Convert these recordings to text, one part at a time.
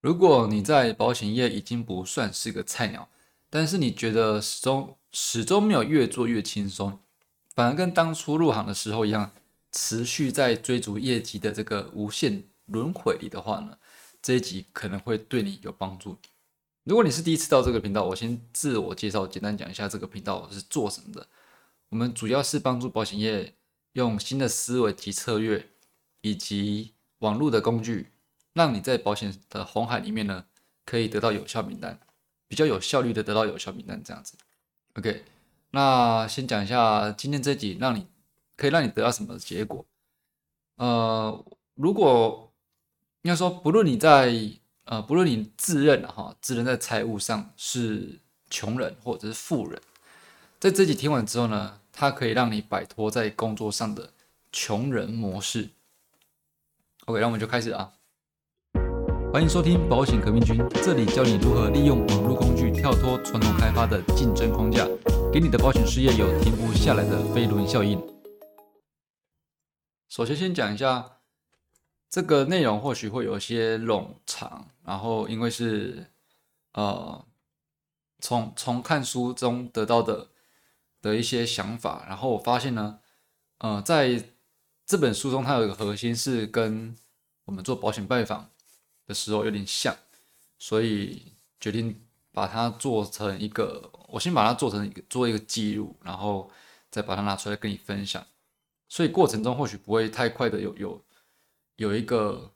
如果你在保险业已经不算是个菜鸟，但是你觉得始终始终没有越做越轻松，反而跟当初入行的时候一样，持续在追逐业绩的这个无限轮回里的话呢，这一集可能会对你有帮助。如果你是第一次到这个频道，我先自我介绍，简单讲一下这个频道是做什么的。我们主要是帮助保险业用新的思维及策略，以及网络的工具。让你在保险的红海里面呢，可以得到有效名单，比较有效率的得到有效名单这样子。OK，那先讲一下今天这集，让你可以让你得到什么结果？呃，如果应该说，不论你在呃，不论你自认哈，自认在财务上是穷人或者是富人，在这集听完之后呢，它可以让你摆脱在工作上的穷人模式。OK，那我们就开始啊。欢迎收听保险革命军，这里教你如何利用网络工具跳脱传统开发的竞争框架，给你的保险事业有停不下来的飞轮效应。首先，先讲一下这个内容，或许会有些冗长，然后因为是呃从从看书中得到的的一些想法，然后我发现呢，呃，在这本书中，它有一个核心是跟我们做保险拜访。的时候有点像，所以决定把它做成一个，我先把它做成一个做一个记录，然后再把它拿出来跟你分享。所以过程中或许不会太快的有有有一个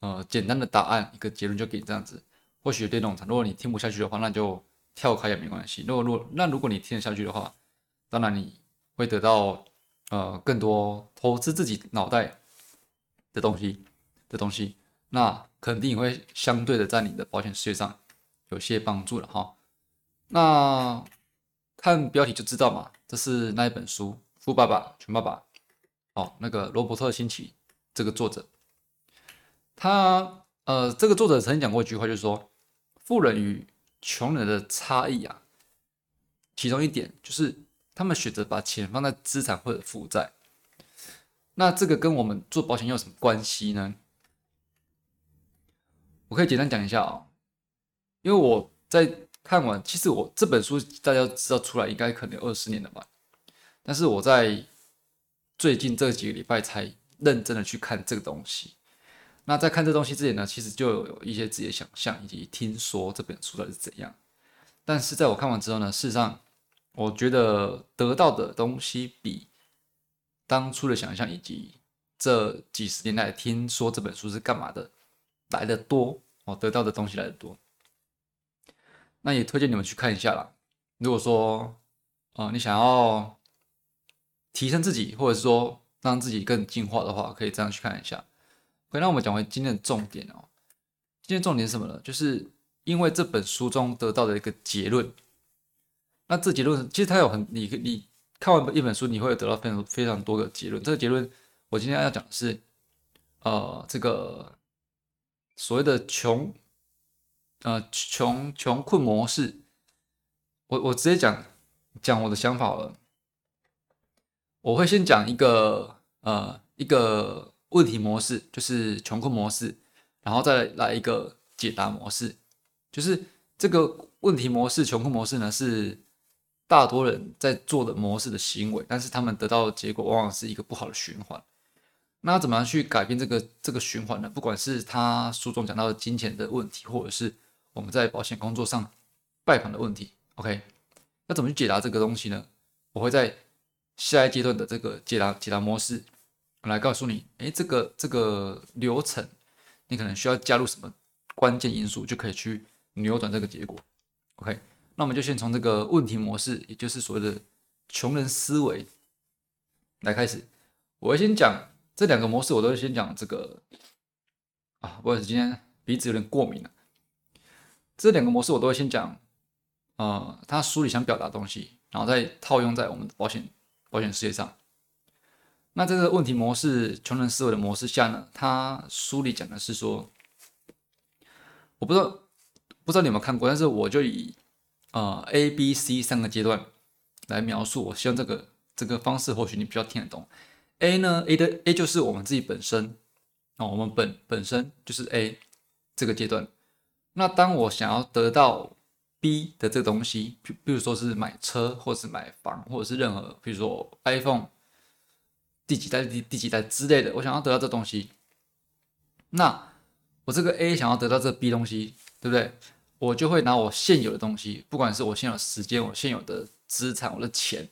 呃简单的答案，一个结论就给你这样子。或许有点冗长，如果你听不下去的话，那就跳开也没关系。如果如果那如果你听得下去的话，当然你会得到呃更多投资自己脑袋的东西的东西。那肯定会相对的在你的保险事业上有些帮助了哈。那看标题就知道嘛，这是那一本书《富爸爸穷爸爸》哦，那个罗伯特清崎这个作者，他呃，这个作者曾经讲过一句话，就是说，富人与穷人的差异啊，其中一点就是他们选择把钱放在资产或者负债。那这个跟我们做保险有什么关系呢？我可以简单讲一下啊，因为我在看完，其实我这本书大家知道出来应该可能二十年了吧，但是我在最近这几个礼拜才认真的去看这个东西。那在看这东西之前呢，其实就有一些自己的想象以及听说这本书到底是怎样。但是在我看完之后呢，事实上我觉得得到的东西比当初的想象以及这几十年来听说这本书是干嘛的来的多。哦，得到的东西来的多，那也推荐你们去看一下啦。如果说，呃，你想要提升自己，或者是说让自己更进化的话，可以这样去看一下。可以让我们讲回今天的重点哦。今天重点是什么呢？就是因为这本书中得到的一个结论。那这结论其实它有很，你你看完一本书，你会得到非常非常多个结论。这个结论，我今天要讲的是，呃，这个。所谓的穷，呃，穷穷困模式，我我直接讲讲我的想法了。我会先讲一个呃一个问题模式，就是穷困模式，然后再来一个解答模式，就是这个问题模式穷困模式呢是大多人在做的模式的行为，但是他们得到的结果往往是一个不好的循环。那怎么样去改变这个这个循环呢？不管是他书中讲到的金钱的问题，或者是我们在保险工作上拜访的问题，OK？那怎么去解答这个东西呢？我会在下一阶段的这个解答解答模式来告诉你，诶，这个这个流程你可能需要加入什么关键因素，就可以去扭转这个结果，OK？那我们就先从这个问题模式，也就是所谓的穷人思维来开始。我会先讲。这两个模式我都会先讲这个啊，不好意思，今天鼻子有点过敏了。这两个模式我都会先讲，呃，他书里想表达东西，然后再套用在我们的保险保险事业上。那这个问题模式，穷人思维的模式下呢，他书里讲的是说，我不知道不知道你有没有看过，但是我就以呃 A、B、C 三个阶段来描述，我希望这个这个方式或许你比较听得懂。A 呢？A 的 A 就是我们自己本身哦，我们本本身就是 A 这个阶段。那当我想要得到 B 的这个东西，比比如说是买车，或是买房，或者是任何，比如说 iPhone 第几代、第第几代之类的，我想要得到这东西，那我这个 A 想要得到这 B 东西，对不对？我就会拿我现有的东西，不管是我现有的时间，我现有的资产，我的钱，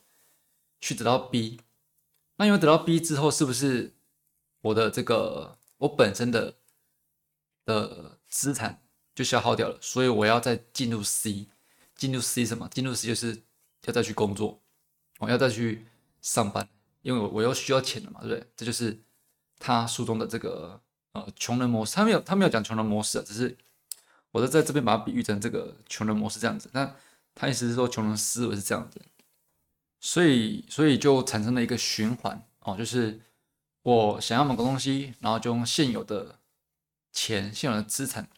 去得到 B。那因为得到 B 之后，是不是我的这个我本身的的资产？就消耗掉了，所以我要再进入 C，进入 C 什么？进入 C 就是要再去工作，我要再去上班，因为我我又需要钱了嘛，对不对？这就是他书中的这个呃穷人模式，他没有他没有讲穷人模式啊，只是我在在这边把它比喻成这个穷人模式这样子。那他意思是说穷人思维是这样子，所以所以就产生了一个循环哦，就是我想要某个东西，然后就用现有的钱、现有的资产。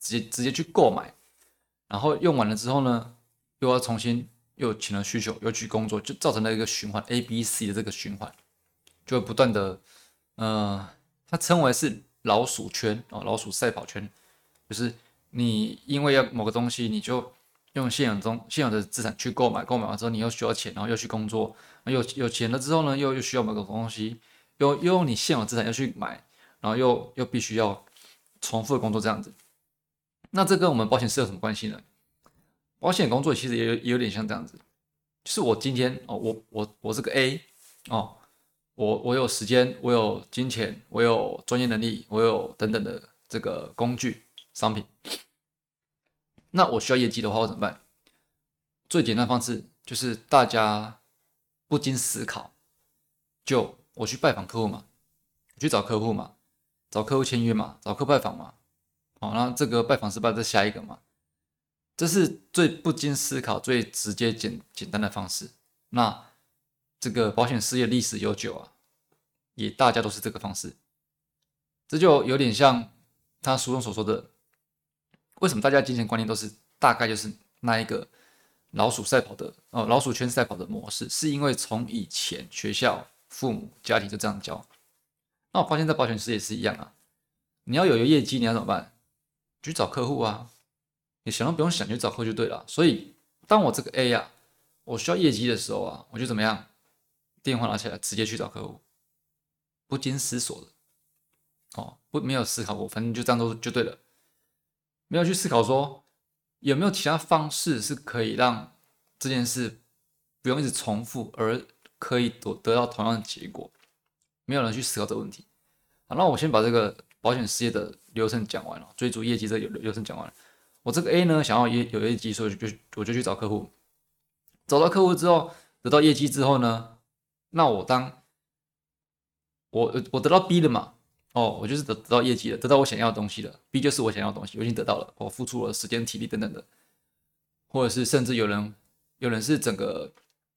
直接直接去购买，然后用完了之后呢，又要重新又有钱的需求，又去工作，就造成了一个循环 A B C 的这个循环，就会不断的，呃，它称为是老鼠圈哦，老鼠赛跑圈，就是你因为要某个东西，你就用现有中现有的资产去购买，购买完之后你又需要钱，然后又去工作，有有钱了之后呢，又又需要某个东西，又又用你现有资产要去买，然后又又必须要重复的工作这样子。那这跟我们保险师有什么关系呢？保险工作其实也有也有点像这样子，就是我今天哦，我我我是个 A 哦，我我有时间，我有金钱，我有专业能力，我有等等的这个工具商品。那我需要业绩的话，我怎么办？最简单方式就是大家不经思考，就我去拜访客户嘛，去找客户嘛，找客户签约嘛，找客户拜访嘛。好，那这个拜访失败，再下一个嘛，这是最不经思考、最直接、简简单的方式。那这个保险事业历史悠久啊，也大家都是这个方式。这就有点像他书中所说的，为什么大家金钱观念都是大概就是那一个老鼠赛跑的哦，老鼠圈赛跑的模式，是因为从以前学校、父母、家庭就这样教。那我发现，在保险事业是一样啊，你要有一个业绩，你要怎么办？去找客户啊！你想都不用想，就找客户就对了。所以，当我这个 A 呀，我需要业绩的时候啊，我就怎么样？电话拿起来，直接去找客户，不经思索的，哦，不没有思考过，反正就这样做就对了。没有去思考说有没有其他方式是可以让这件事不用一直重复，而可以得得到同样的结果。没有人去思考这个问题。好，那我先把这个。保险事业的流程讲完了，追逐业绩这流流程讲完了。我这个 A 呢，想要业有业绩，所以就我就去找客户。找到客户之后，得到业绩之后呢，那我当我我得到 B 了嘛？哦，我就是得得到业绩了，得到我想要的东西了。B 就是我想要的东西，我已经得到了，我付出了时间、体力等等的，或者是甚至有人有人是整个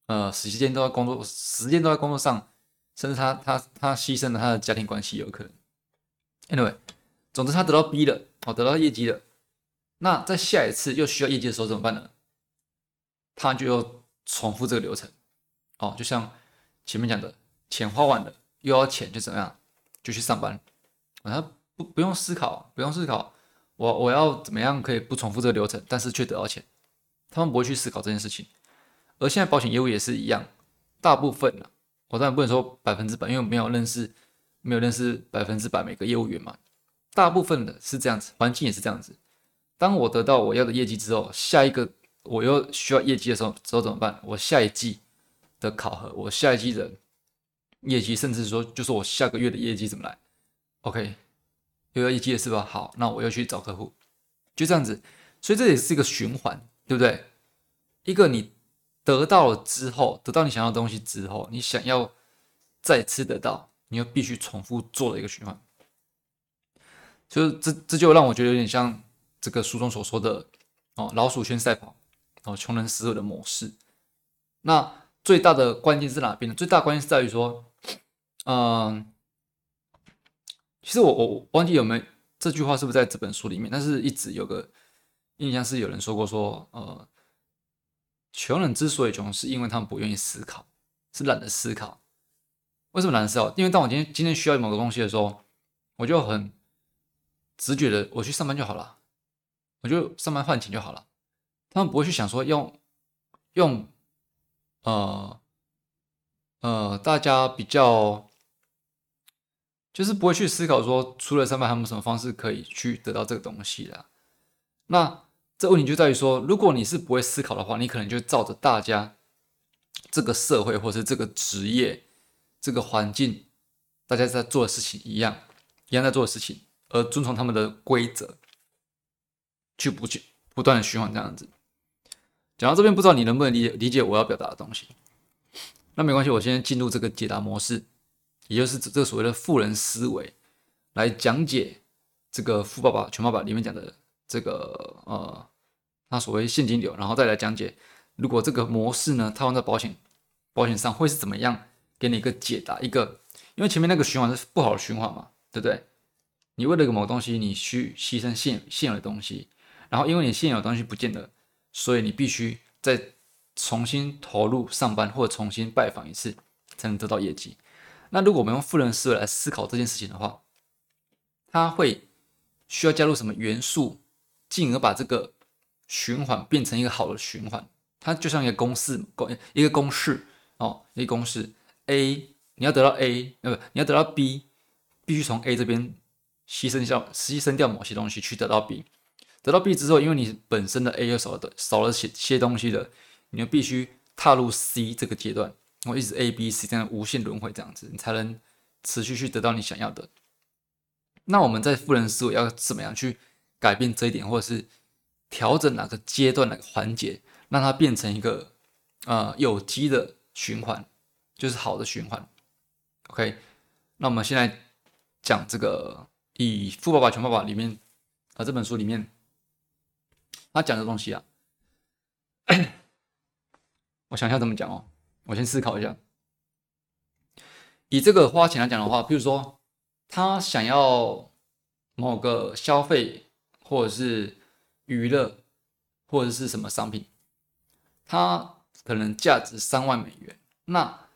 呃时间都在工作，时间都在工作上，甚至他他他牺牲了他的家庭关系，有可能。Anyway，总之他得到 B 了，哦，得到业绩了。那在下一次又需要业绩的时候怎么办呢？他就要重复这个流程，哦，就像前面讲的，钱花完了又要钱，就怎样？就去上班。他不不用思考，不用思考，我我要怎么样可以不重复这个流程，但是却得到钱？他们不会去思考这件事情。而现在保险业务也是一样，大部分呢，我当然不能说百分之百，因为没有认识。没有认识百分之百每个业务员嘛？大部分的是这样子，环境也是这样子。当我得到我要的业绩之后，下一个我又需要业绩的时候，之后怎么办？我下一季的考核，我下一季的业绩，甚至说就是我下个月的业绩怎么来？OK，又要业绩了是吧？好，那我又去找客户，就这样子。所以这也是一个循环，对不对？一个你得到了之后，得到你想要的东西之后，你想要再次得到。你又必须重复做的一个循环，就是这这就让我觉得有点像这个书中所说的哦，老鼠圈赛跑哦，穷人思维的模式。那最大的关键是哪边呢？最大关键是在于说，嗯，其实我我忘记有没有这句话是不是在这本书里面，但是一直有个印象是有人说过说，呃，穷人之所以穷，是因为他们不愿意思考，是懒得思考。为什么难受？因为当我今天今天需要某个东西的时候，我就很直觉的我去上班就好了。我就上班换钱就好了。他们不会去想说用用呃呃，大家比较就是不会去思考说，除了上班还有什么方式可以去得到这个东西的。那这问题就在于说，如果你是不会思考的话，你可能就照着大家这个社会或是这个职业这个环境，大家在做的事情一样，一样在做的事情，而遵从他们的规则，去不去不断的循环这样子。讲到这边，不知道你能不能理解理解我要表达的东西？那没关系，我先进入这个解答模式，也就是这个所谓的富人思维，来讲解这个《富爸爸穷爸爸》里面讲的这个呃。那所谓现金流，然后再来讲解，如果这个模式呢套用在保险保险上会是怎么样？给你一个解答，一个因为前面那个循环是不好的循环嘛，对不对？你为了一个某东西，你需牺牲现现有的东西，然后因为你现有东西不见了，所以你必须再重新投入上班或者重新拜访一次，才能得到业绩。那如果我们用富人思维来思考这件事情的话，它会需要加入什么元素，进而把这个。循环变成一个好的循环，它就像一个公式，公一个公式哦，一个公式。A 你要得到 A，呃不，你要得到 B，必须从 A 这边牺牲掉牺牲掉某些东西去得到 B。得到 B 之后，因为你本身的 A 又少了少了些些东西的，你就必须踏入 C 这个阶段，我一直 A B C 这样无限轮回这样子，你才能持续去得到你想要的。那我们在富人思维要怎么样去改变这一点，或者是？调整哪个阶段、哪个环节，让它变成一个呃有机的循环，就是好的循环。OK，那我们现在讲这个以《富爸爸穷爸爸》里面啊这本书里面他讲的东西啊，我想一下怎么讲哦，我先思考一下。以这个花钱来讲的话，比如说他想要某个消费，或者是娱乐或者是什么商品，他可能价值三万美元，那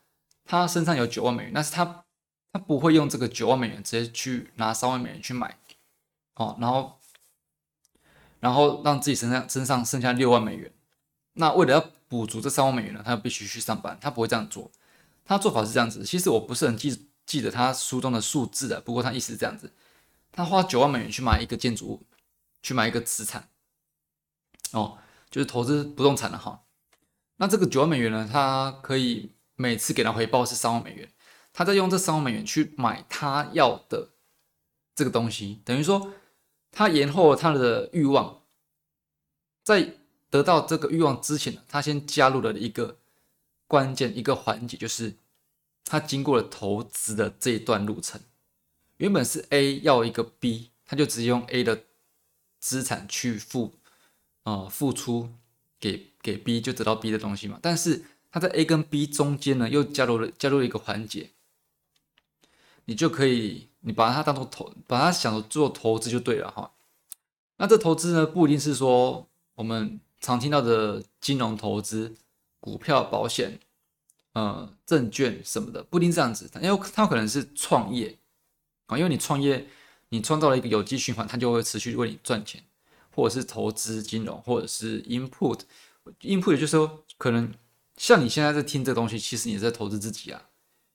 他身上有九万美元，但是他他不会用这个九万美元直接去拿三万美元去买，哦，然后然后让自己身上身上剩下六万美元，那为了要补足这三万美元呢，他必须去上班，他不会这样做，他做法是这样子，其实我不是很记记得他书中的数字的，不过他意思是这样子，他花九万美元去买一个建筑物，去买一个资产。哦，就是投资不动产的哈。那这个九万美元呢，他可以每次给他回报是三万美元，他再用这三万美元去买他要的这个东西，等于说他延后他的欲望，在得到这个欲望之前，他先加入了一个关键一个环节，就是他经过了投资的这一段路程。原本是 A 要一个 B，他就直接用 A 的资产去付。啊，付出给给 B 就得到 B 的东西嘛，但是他在 A 跟 B 中间呢，又加入了加入了一个环节，你就可以你把它当做投，把它想做投资就对了哈。那这投资呢，不一定是说我们常听到的金融投资、股票、保险、呃证券什么的，不一定这样子，因为它可能是创业啊，因为你创业，你创造了一个有机循环，它就会持续为你赚钱。或者是投资金融，或者是 input，input 也就是说，可能像你现在在听这东西，其实你在投资自己啊。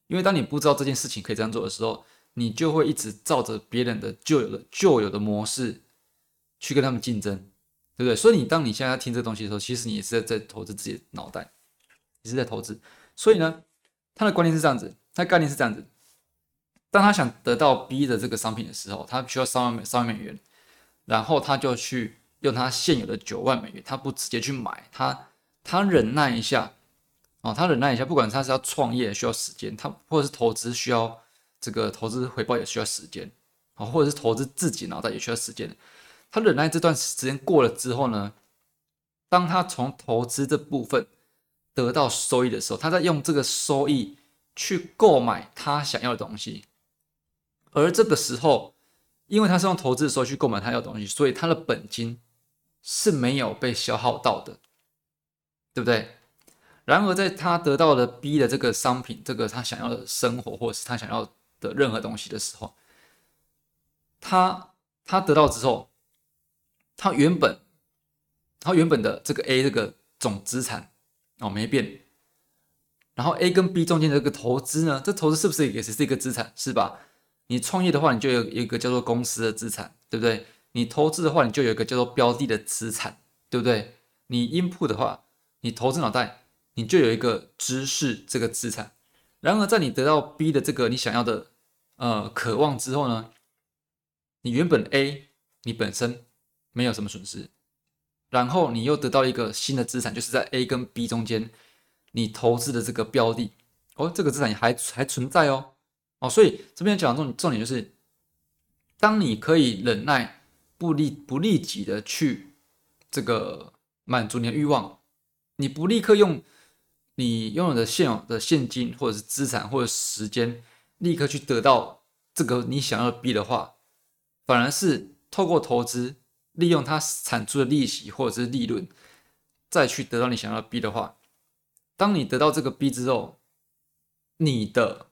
因为当你不知道这件事情可以这样做的时候，你就会一直照着别人的旧有的旧有的模式去跟他们竞争，对不对？所以你当你现在听这东西的时候，其实你也是在在投资自己的脑袋，也是在投资。所以呢，他的观念是这样子，他概念是这样子：当他想得到 B 的这个商品的时候，他需要三万美三万美元。然后他就去用他现有的九万美元，他不直接去买，他他忍耐一下，哦，他忍耐一下，不管他是要创业需要时间，他或者是投资需要这个投资回报也需要时间，啊，或者是投资自己脑袋也需要时间。他忍耐这段时间过了之后呢，当他从投资这部分得到收益的时候，他在用这个收益去购买他想要的东西，而这个时候。因为他是用投资的时候去购买他要的东西，所以他的本金是没有被消耗到的，对不对？然而，在他得到了 B 的这个商品，这个他想要的生活，或者是他想要的任何东西的时候，他他得到之后，它原本它原本的这个 A 这个总资产哦没变，然后 A 跟 B 中间的这个投资呢，这投资是不是也是一个资产？是吧？你创业的话，你就有一个叫做公司的资产，对不对？你投资的话，你就有一个叫做标的的资产，对不对？你 input 的话，你投资脑袋，你就有一个知识这个资产。然而，在你得到 B 的这个你想要的呃渴望之后呢，你原本 A 你本身没有什么损失，然后你又得到一个新的资产，就是在 A 跟 B 中间你投资的这个标的哦，这个资产还还存在哦哦，所以这边讲重重点就是，当你可以忍耐不利不立即的去这个满足你的欲望，你不立刻用。你拥有的现有的现金或者是资产或者时间，立刻去得到这个你想要的币的话，反而是透过投资，利用它产出的利息或者是利润，再去得到你想要的 B 的话，当你得到这个 B 之后，你的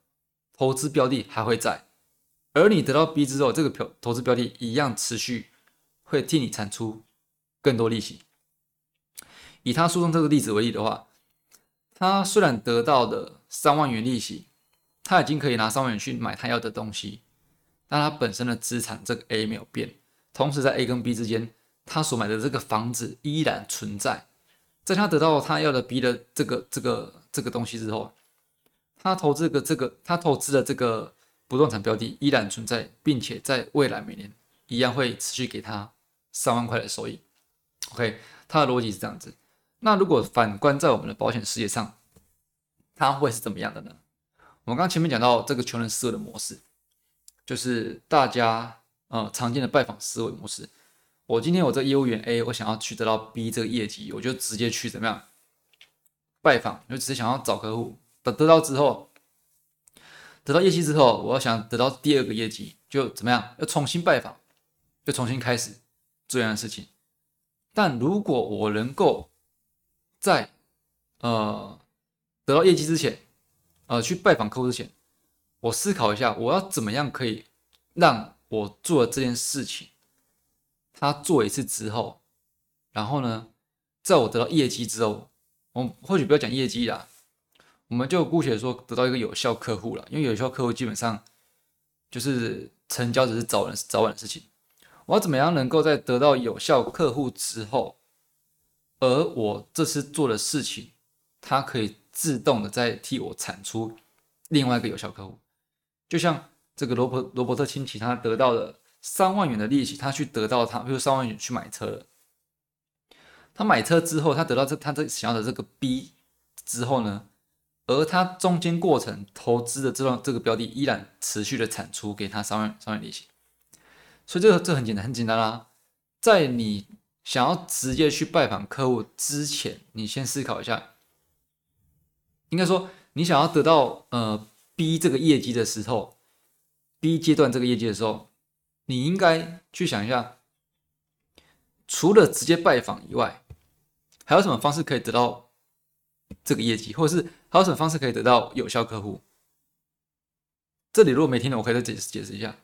投资标的还会在，而你得到 B 之后，这个投投资标的一样持续会替你产出更多利息。以他书中这个例子为例的话。他虽然得到的三万元利息，他已经可以拿三万元去买他要的东西，但他本身的资产这个 A 没有变，同时在 A 跟 B 之间，他所买的这个房子依然存在。在他得到他要的 B 的这个这个这个东西之后，他投资的这个他投资的这个不动产标的依然存在，并且在未来每年一样会持续给他三万块的收益。OK，他的逻辑是这样子。那如果反观在我们的保险事业上，它会是怎么样的呢？我们刚前面讲到这个穷人思维的模式，就是大家呃常见的拜访思维模式。我今天我这业务员 A，我想要去得到 B 这个业绩，我就直接去怎么样拜访，就只是想要找客户，得得到之后，得到业绩之后，我要想得到第二个业绩，就怎么样，要重新拜访，就重新开始这样的事情。但如果我能够在呃得到业绩之前，呃去拜访客户之前，我思考一下，我要怎么样可以让我做了这件事情，他做一次之后，然后呢，在我得到业绩之后，我或许不要讲业绩啦，我们就姑且说得到一个有效客户了，因为有效客户基本上就是成交只是早晚早晚的事情，我要怎么样能够在得到有效客户之后？而我这次做的事情，它可以自动的在替我产出另外一个有效客户，就像这个罗伯罗伯特亲戚，他得到了三万元的利息，他去得到他，比如三万元去买车了。他买车之后，他得到这他这想要的这个 B 之后呢，而他中间过程投资的这段这个标的依然持续的产出给他三万三万利息，所以这个这很简单很简单啦，在你。想要直接去拜访客户之前，你先思考一下。应该说，你想要得到呃 B 这个业绩的时候第一阶段这个业绩的时候，你应该去想一下，除了直接拜访以外，还有什么方式可以得到这个业绩，或者是还有什么方式可以得到有效客户？这里如果没听懂，我可以再解释解释一下。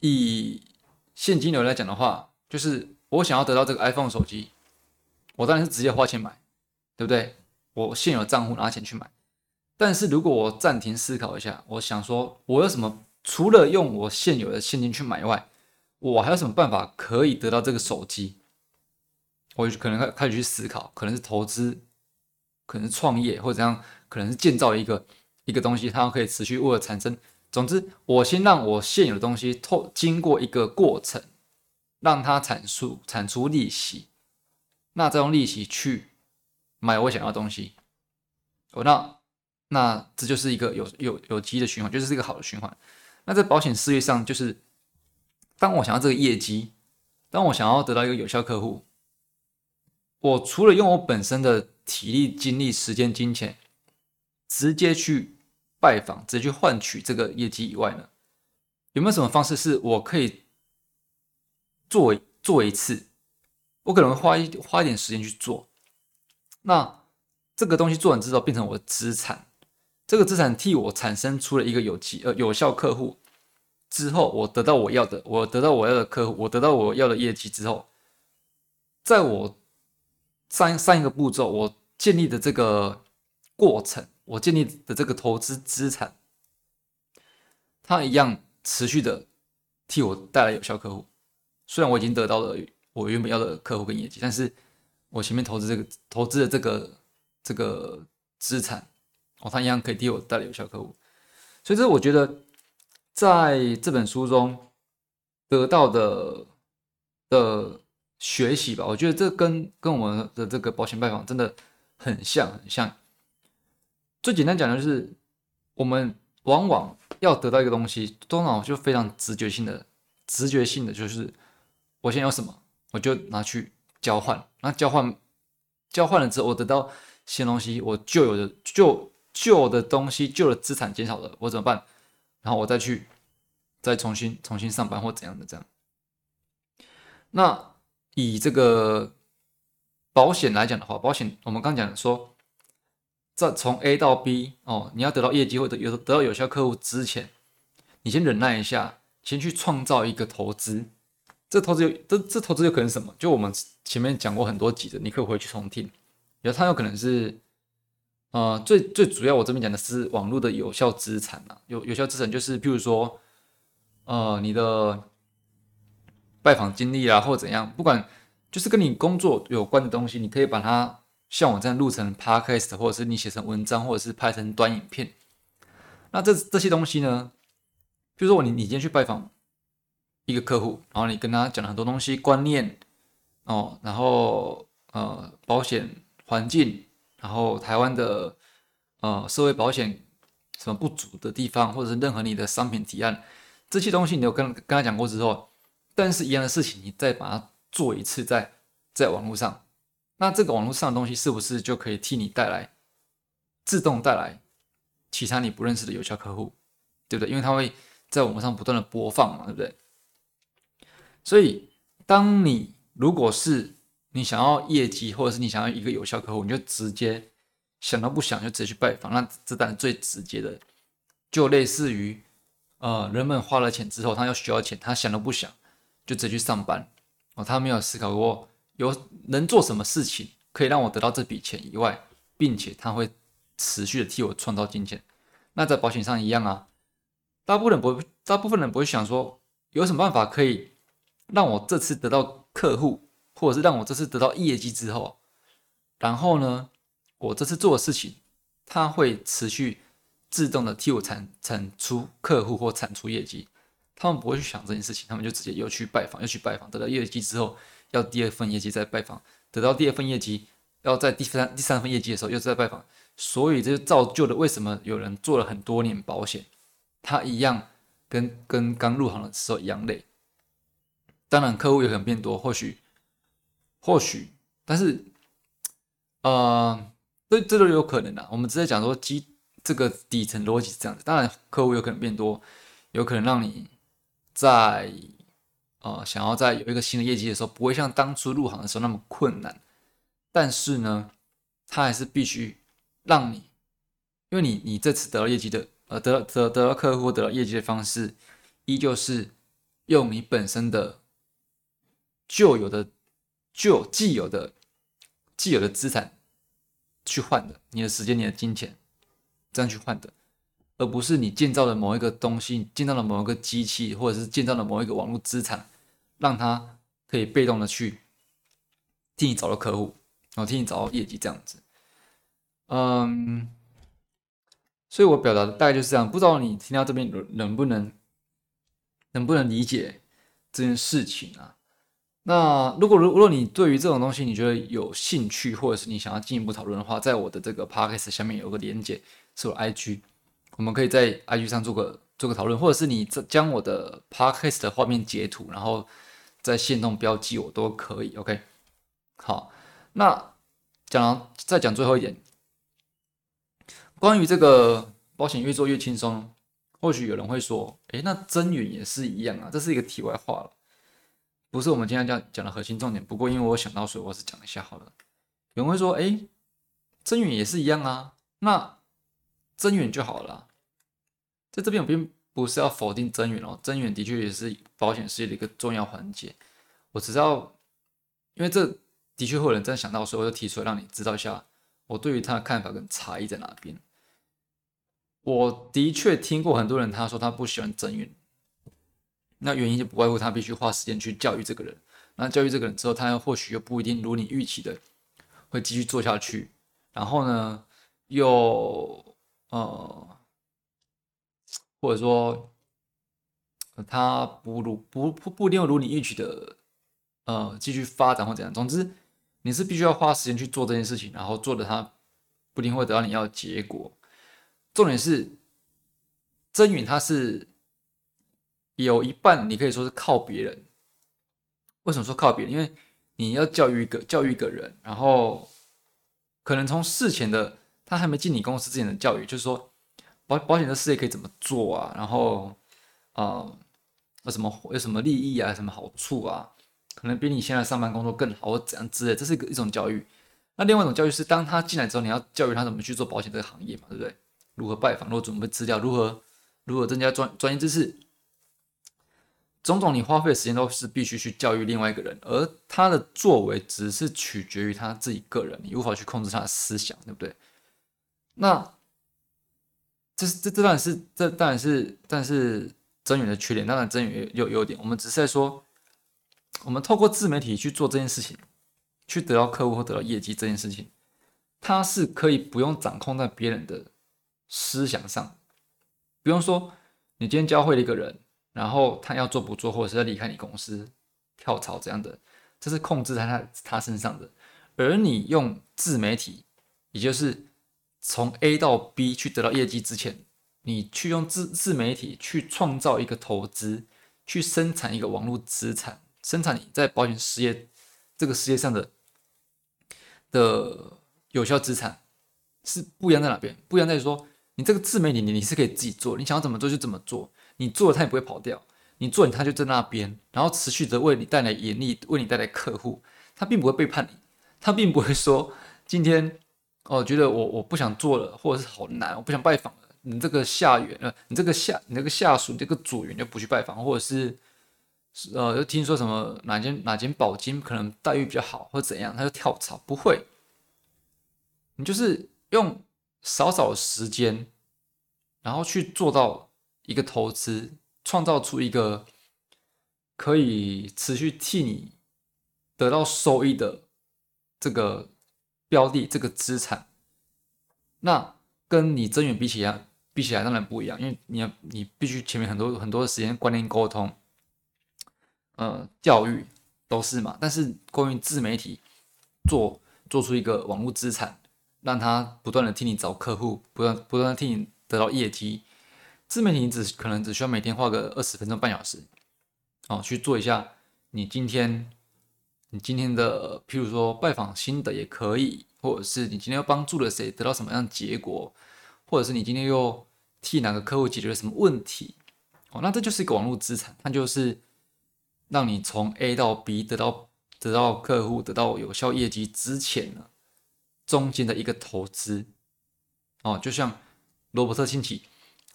以现金流来讲的话。就是我想要得到这个 iPhone 手机，我当然是直接花钱买，对不对？我现有账户拿钱去买。但是如果我暂停思考一下，我想说，我有什么除了用我现有的现金去买外，我还有什么办法可以得到这个手机？我就可能开开始去思考，可能是投资，可能是创业，或者怎样，可能是建造一个一个东西，它可以持续为了产生。总之，我先让我现有的东西透经过一个过程。让它产出产出利息，那再用利息去买我想要的东西，我，那那这就是一个有有有机的循环，就是一个好的循环。那在保险事业上，就是当我想要这个业绩，当我想要得到一个有效客户，我除了用我本身的体力、精力、时间、金钱，直接去拜访，直接去换取这个业绩以外呢，有没有什么方式是我可以？做做一次，我可能会花一花一点时间去做。那这个东西做完之后，变成我的资产。这个资产替我产生出了一个有机呃有效客户，之后，我得到我要的，我得到我要的客户，我得到我要的业绩之后，在我上上一个步骤，我建立的这个过程，我建立的这个投资资产，它一样持续的替我带来有效客户。虽然我已经得到了我原本要的客户跟业绩，但是我前面投资这个投资的这个这个资产，哦，他一样可以替我带来有效客户。所以这我觉得。在这本书中得到的的学习吧，我觉得这跟跟我们的这个保险拜访真的很像，很像。最简单讲的就是，我们往往要得到一个东西，通常就非常直觉性的、直觉性的，就是我现在有什么，我就拿去交换。那交换交换了之后，我得到新东西，我旧有的就旧的东西、旧的资产减少了，我怎么办？然后我再去，再重新重新上班或怎样的这样。那以这个保险来讲的话，保险我们刚讲说，在从 A 到 B 哦，你要得到业绩或者有得到有效客户之前，你先忍耐一下，先去创造一个投资。这投资有这这投资有可能什么？就我们前面讲过很多集的，你可以回去重听。有它有可能是。呃，最最主要，我这边讲的是网络的有效资产啊，有有效资产就是，譬如说，呃，你的拜访经历啊，或者怎样，不管就是跟你工作有关的东西，你可以把它像我这样录成 podcast，或者是你写成文章，或者是拍成短影片。那这这些东西呢，比如说我你你今天去拜访一个客户，然后你跟他讲了很多东西观念哦，然后呃保险环境。然后台湾的呃社会保险什么不足的地方，或者是任何你的商品提案这些东西，你有跟跟他讲过之后，但是一样的事情，你再把它做一次，在在网络上，那这个网络上的东西是不是就可以替你带来自动带来其他你不认识的有效客户，对不对？因为它会在网络上不断的播放嘛，对不对？所以当你如果是你想要业绩，或者是你想要一个有效客户，你就直接想都不想就直接去拜访。那这当然最直接的，就类似于呃，人们花了钱之后，他要需要钱，他想都不想就直接去上班哦，他没有思考过有能做什么事情可以让我得到这笔钱以外，并且他会持续的替我创造金钱。那在保险上一样啊，大部分人不，大部分人不会想说有什么办法可以让我这次得到客户。或者是让我这次得到业绩之后，然后呢，我这次做的事情，它会持续自动的替我产产出客户或产出业绩。他们不会去想这件事情，他们就直接又去拜访，又去拜访，得到业绩之后，要第二份业绩再拜访，得到第二份业绩，要在第三第三份业绩的时候又再拜访。所以这就造就了为什么有人做了很多年保险，他一样跟跟刚入行的时候一样累。当然，客户也可能变多，或许。或许，但是，呃，这这都有可能的。我们直接讲说基这个底层逻辑是这样子。当然，客户有可能变多，有可能让你在呃想要在有一个新的业绩的时候，不会像当初入行的时候那么困难。但是呢，他还是必须让你，因为你你这次得到业绩的，呃，得得得到客户得到业绩的方式，依旧是用你本身的旧有的。就既有的、既有的资产去换的，你的时间、你的金钱，这样去换的，而不是你建造了某一个东西、建造了某一个机器，或者是建造了某一个网络资产，让它可以被动的去替你找到客户，然后替你找到业绩这样子。嗯，所以我表达的大概就是这样，不知道你听到这边能不能能不能理解这件事情啊？那如果如如果你对于这种东西你觉得有兴趣，或者是你想要进一步讨论的话，在我的这个 podcast 下面有个连接，是我 IG，我们可以在 IG 上做个做个讨论，或者是你将我的 podcast 的画面截图，然后在线动标记我都可以。OK，好，那讲再讲最后一点，关于这个保险越做越轻松，或许有人会说，诶，那增援也是一样啊，这是一个题外话了。不是我们今天讲讲的核心重点。不过，因为我想到，所以我是讲一下好了。有人会说：“哎，增远也是一样啊，那增远就好了。”在这边我并不是要否定增援哦，增援的确也是保险事业的一个重要环节。我只知道，因为这的确会有人这样想到，所以我就提出来让你知道一下我对于他的看法跟差异在哪边。我的确听过很多人他说他不喜欢增援，那原因就不外乎他必须花时间去教育这个人，那教育这个人之后，他或许又不一定如你预期的会继续做下去，然后呢，又呃。或者说，他不如不不不一定如你预期的，呃，继续发展或怎样。总之，你是必须要花时间去做这件事情，然后做的他不一定会得到你要的结果。重点是，真允他是有一半你可以说是靠别人。为什么说靠别人？因为你要教育一个教育一个人，然后可能从事前的他还没进你公司之前的教育，就是说。保保险的事业可以怎么做啊？然后，啊，有什么有什么利益啊？什么好处啊？可能比你现在上班工作更好，或怎样之类，这是一个一种教育。那另外一种教育是，当他进来之后，你要教育他怎么去做保险这个行业嘛，对不对？如何拜访，如何准备资料，如何如何增加专专业知识，种种你花费的时间都是必须去教育另外一个人，而他的作为只是取决于他自己个人，你无法去控制他的思想，对不对？那。这是这这当然是这当然是，但是真源的缺点，当然真源有优点。我们只是在说，我们透过自媒体去做这件事情，去得到客户或得到业绩这件事情，它是可以不用掌控在别人的思想上，不用说你今天教会了一个人，然后他要做不做，或者是要离开你公司跳槽这样的，这是控制在他他身上的。而你用自媒体，也就是。从 A 到 B 去得到业绩之前，你去用自自媒体去创造一个投资，去生产一个网络资产，生产你在保险事业这个世界上的的有效资产，是不一样在哪边？不一样在于说，你这个自媒体你你是可以自己做，你想要怎么做就怎么做，你做了它也不会跑掉，你做它就在那边，然后持续的为你带来盈利，为你带来客户，它并不会背叛你，它并不会说今天。哦，觉得我我不想做了，或者是好难，我不想拜访了。你这个下员呃，你这个下你这个下属，你这个组员就不去拜访，或者是呃，又听说什么哪间哪间保金可能待遇比较好，或怎样，他就跳槽。不会，你就是用少少时间，然后去做到一个投资，创造出一个可以持续替你得到收益的这个。标的这个资产，那跟你增远比起来，比起来当然不一样，因为你要你必须前面很多很多的时间观念沟通，呃，教育都是嘛。但是关于自媒体做做出一个网络资产，让他不断的替你找客户，不断不断的替你得到业绩，自媒体你只可能只需要每天花个二十分钟半小时，哦，去做一下你今天。你今天的，譬如说拜访新的也可以，或者是你今天又帮助了谁得到什么样的结果，或者是你今天又替哪个客户解决了什么问题，哦，那这就是一个网络资产，它就是让你从 A 到 B 得到得到客户得到有效业绩之前呢，中间的一个投资，哦，就像罗伯特清崎，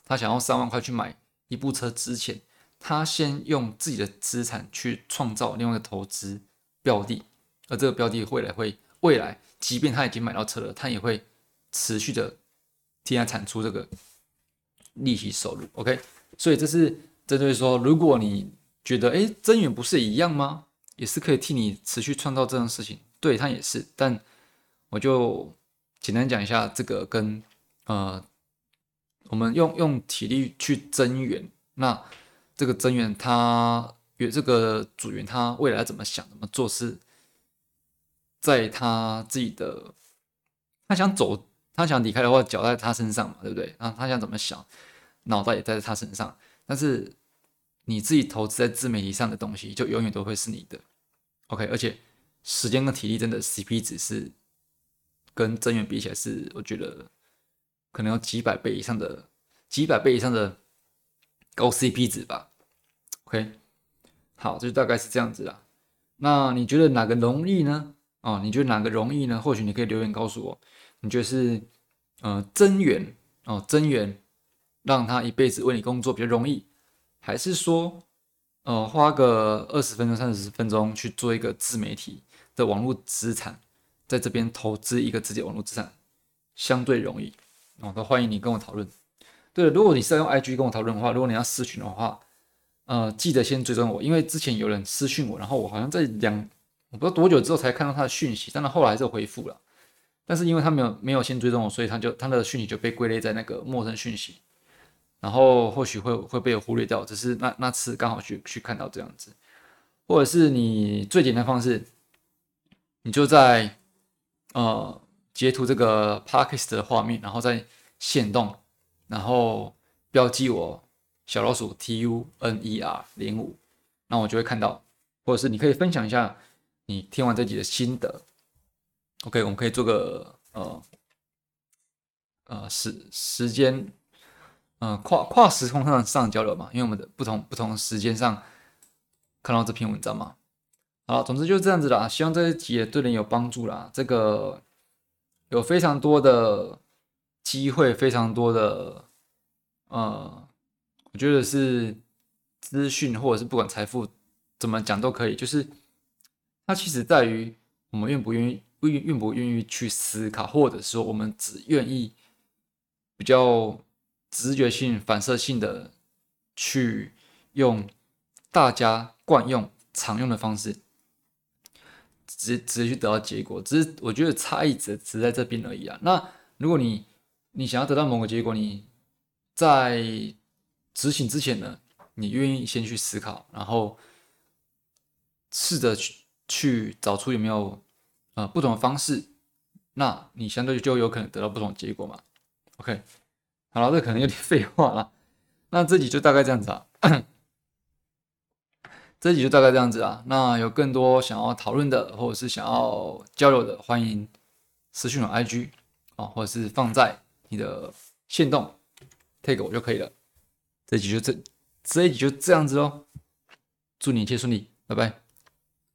他想要三万块去买一部车之前，他先用自己的资产去创造另外一个投资。标的，而这个标的未来会未来，即便他已经买到车了，他也会持续的替他产出这个利息收入。OK，所以这是针对说，如果你觉得哎，增远不是一样吗？也是可以替你持续创造这种事情，对他也是。但我就简单讲一下这个跟呃，我们用用体力去增援，那这个增援他与。这个组员他未来怎么想、怎么做事，在他自己的，他想走、他想离开的话，脚在他身上嘛，对不对？然后他想怎么想，脑袋也在他身上。但是你自己投资在自媒体上的东西，就永远都会是你的。OK，而且时间跟体力真的 CP 值是跟增援比起来，是我觉得可能有几百倍以上的、几百倍以上的高 CP 值吧。OK。好，就大概是这样子啦。那你觉得哪个容易呢？哦，你觉得哪个容易呢？或许你可以留言告诉我，你觉得是呃增援哦增援让他一辈子为你工作比较容易，还是说，呃，花个二十分钟、三十分钟去做一个自媒体的网络资产，在这边投资一个自己的网络资产，相对容易？哦，都欢迎你跟我讨论。对，如果你是要用 IG 跟我讨论的话，如果你要私讯的话，呃，记得先追踪我，因为之前有人私讯我，然后我好像在两我不知道多久之后才看到他的讯息，但是后来还是回复了。但是因为他没有没有先追踪我，所以他就他的讯息就被归类在那个陌生讯息，然后或许会会被忽略掉。只是那那次刚好去去看到这样子，或者是你最简单方式，你就在呃截图这个 p a r k e s t 的画面，然后再线动。然后标记我小老鼠 T U N E R 零五，那我就会看到，或者是你可以分享一下你听完这集的心得。OK，我们可以做个呃呃时时间，呃跨跨时空上上交流嘛，因为我们的不同不同时间上看到这篇文章嘛。好，总之就是这样子啦，希望这一集也对人有帮助啦。这个有非常多的。机会非常多的，呃，我觉得是资讯或者是不管财富怎么讲都可以，就是它其实在于我们愿不愿意、愿愿不愿意去思考，或者说我们只愿意比较直觉性、反射性的去用大家惯用、常用的方式，直直接去得到结果。只是我觉得差异只只在这边而已啊。那如果你你想要得到某个结果，你在执行之前呢，你愿意先去思考，然后试着去去找出有没有呃不同的方式，那你相对就有可能得到不同的结果嘛。OK，好了，这可能有点 废话了，那这集就大概这样子啊，这集就大概这样子啊。那有更多想要讨论的，或者是想要交流的，欢迎私讯我 IG 啊，或者是放在。你的线动 take 我就可以了，这集就这这一集就这样子喽，祝你一切顺利，拜拜。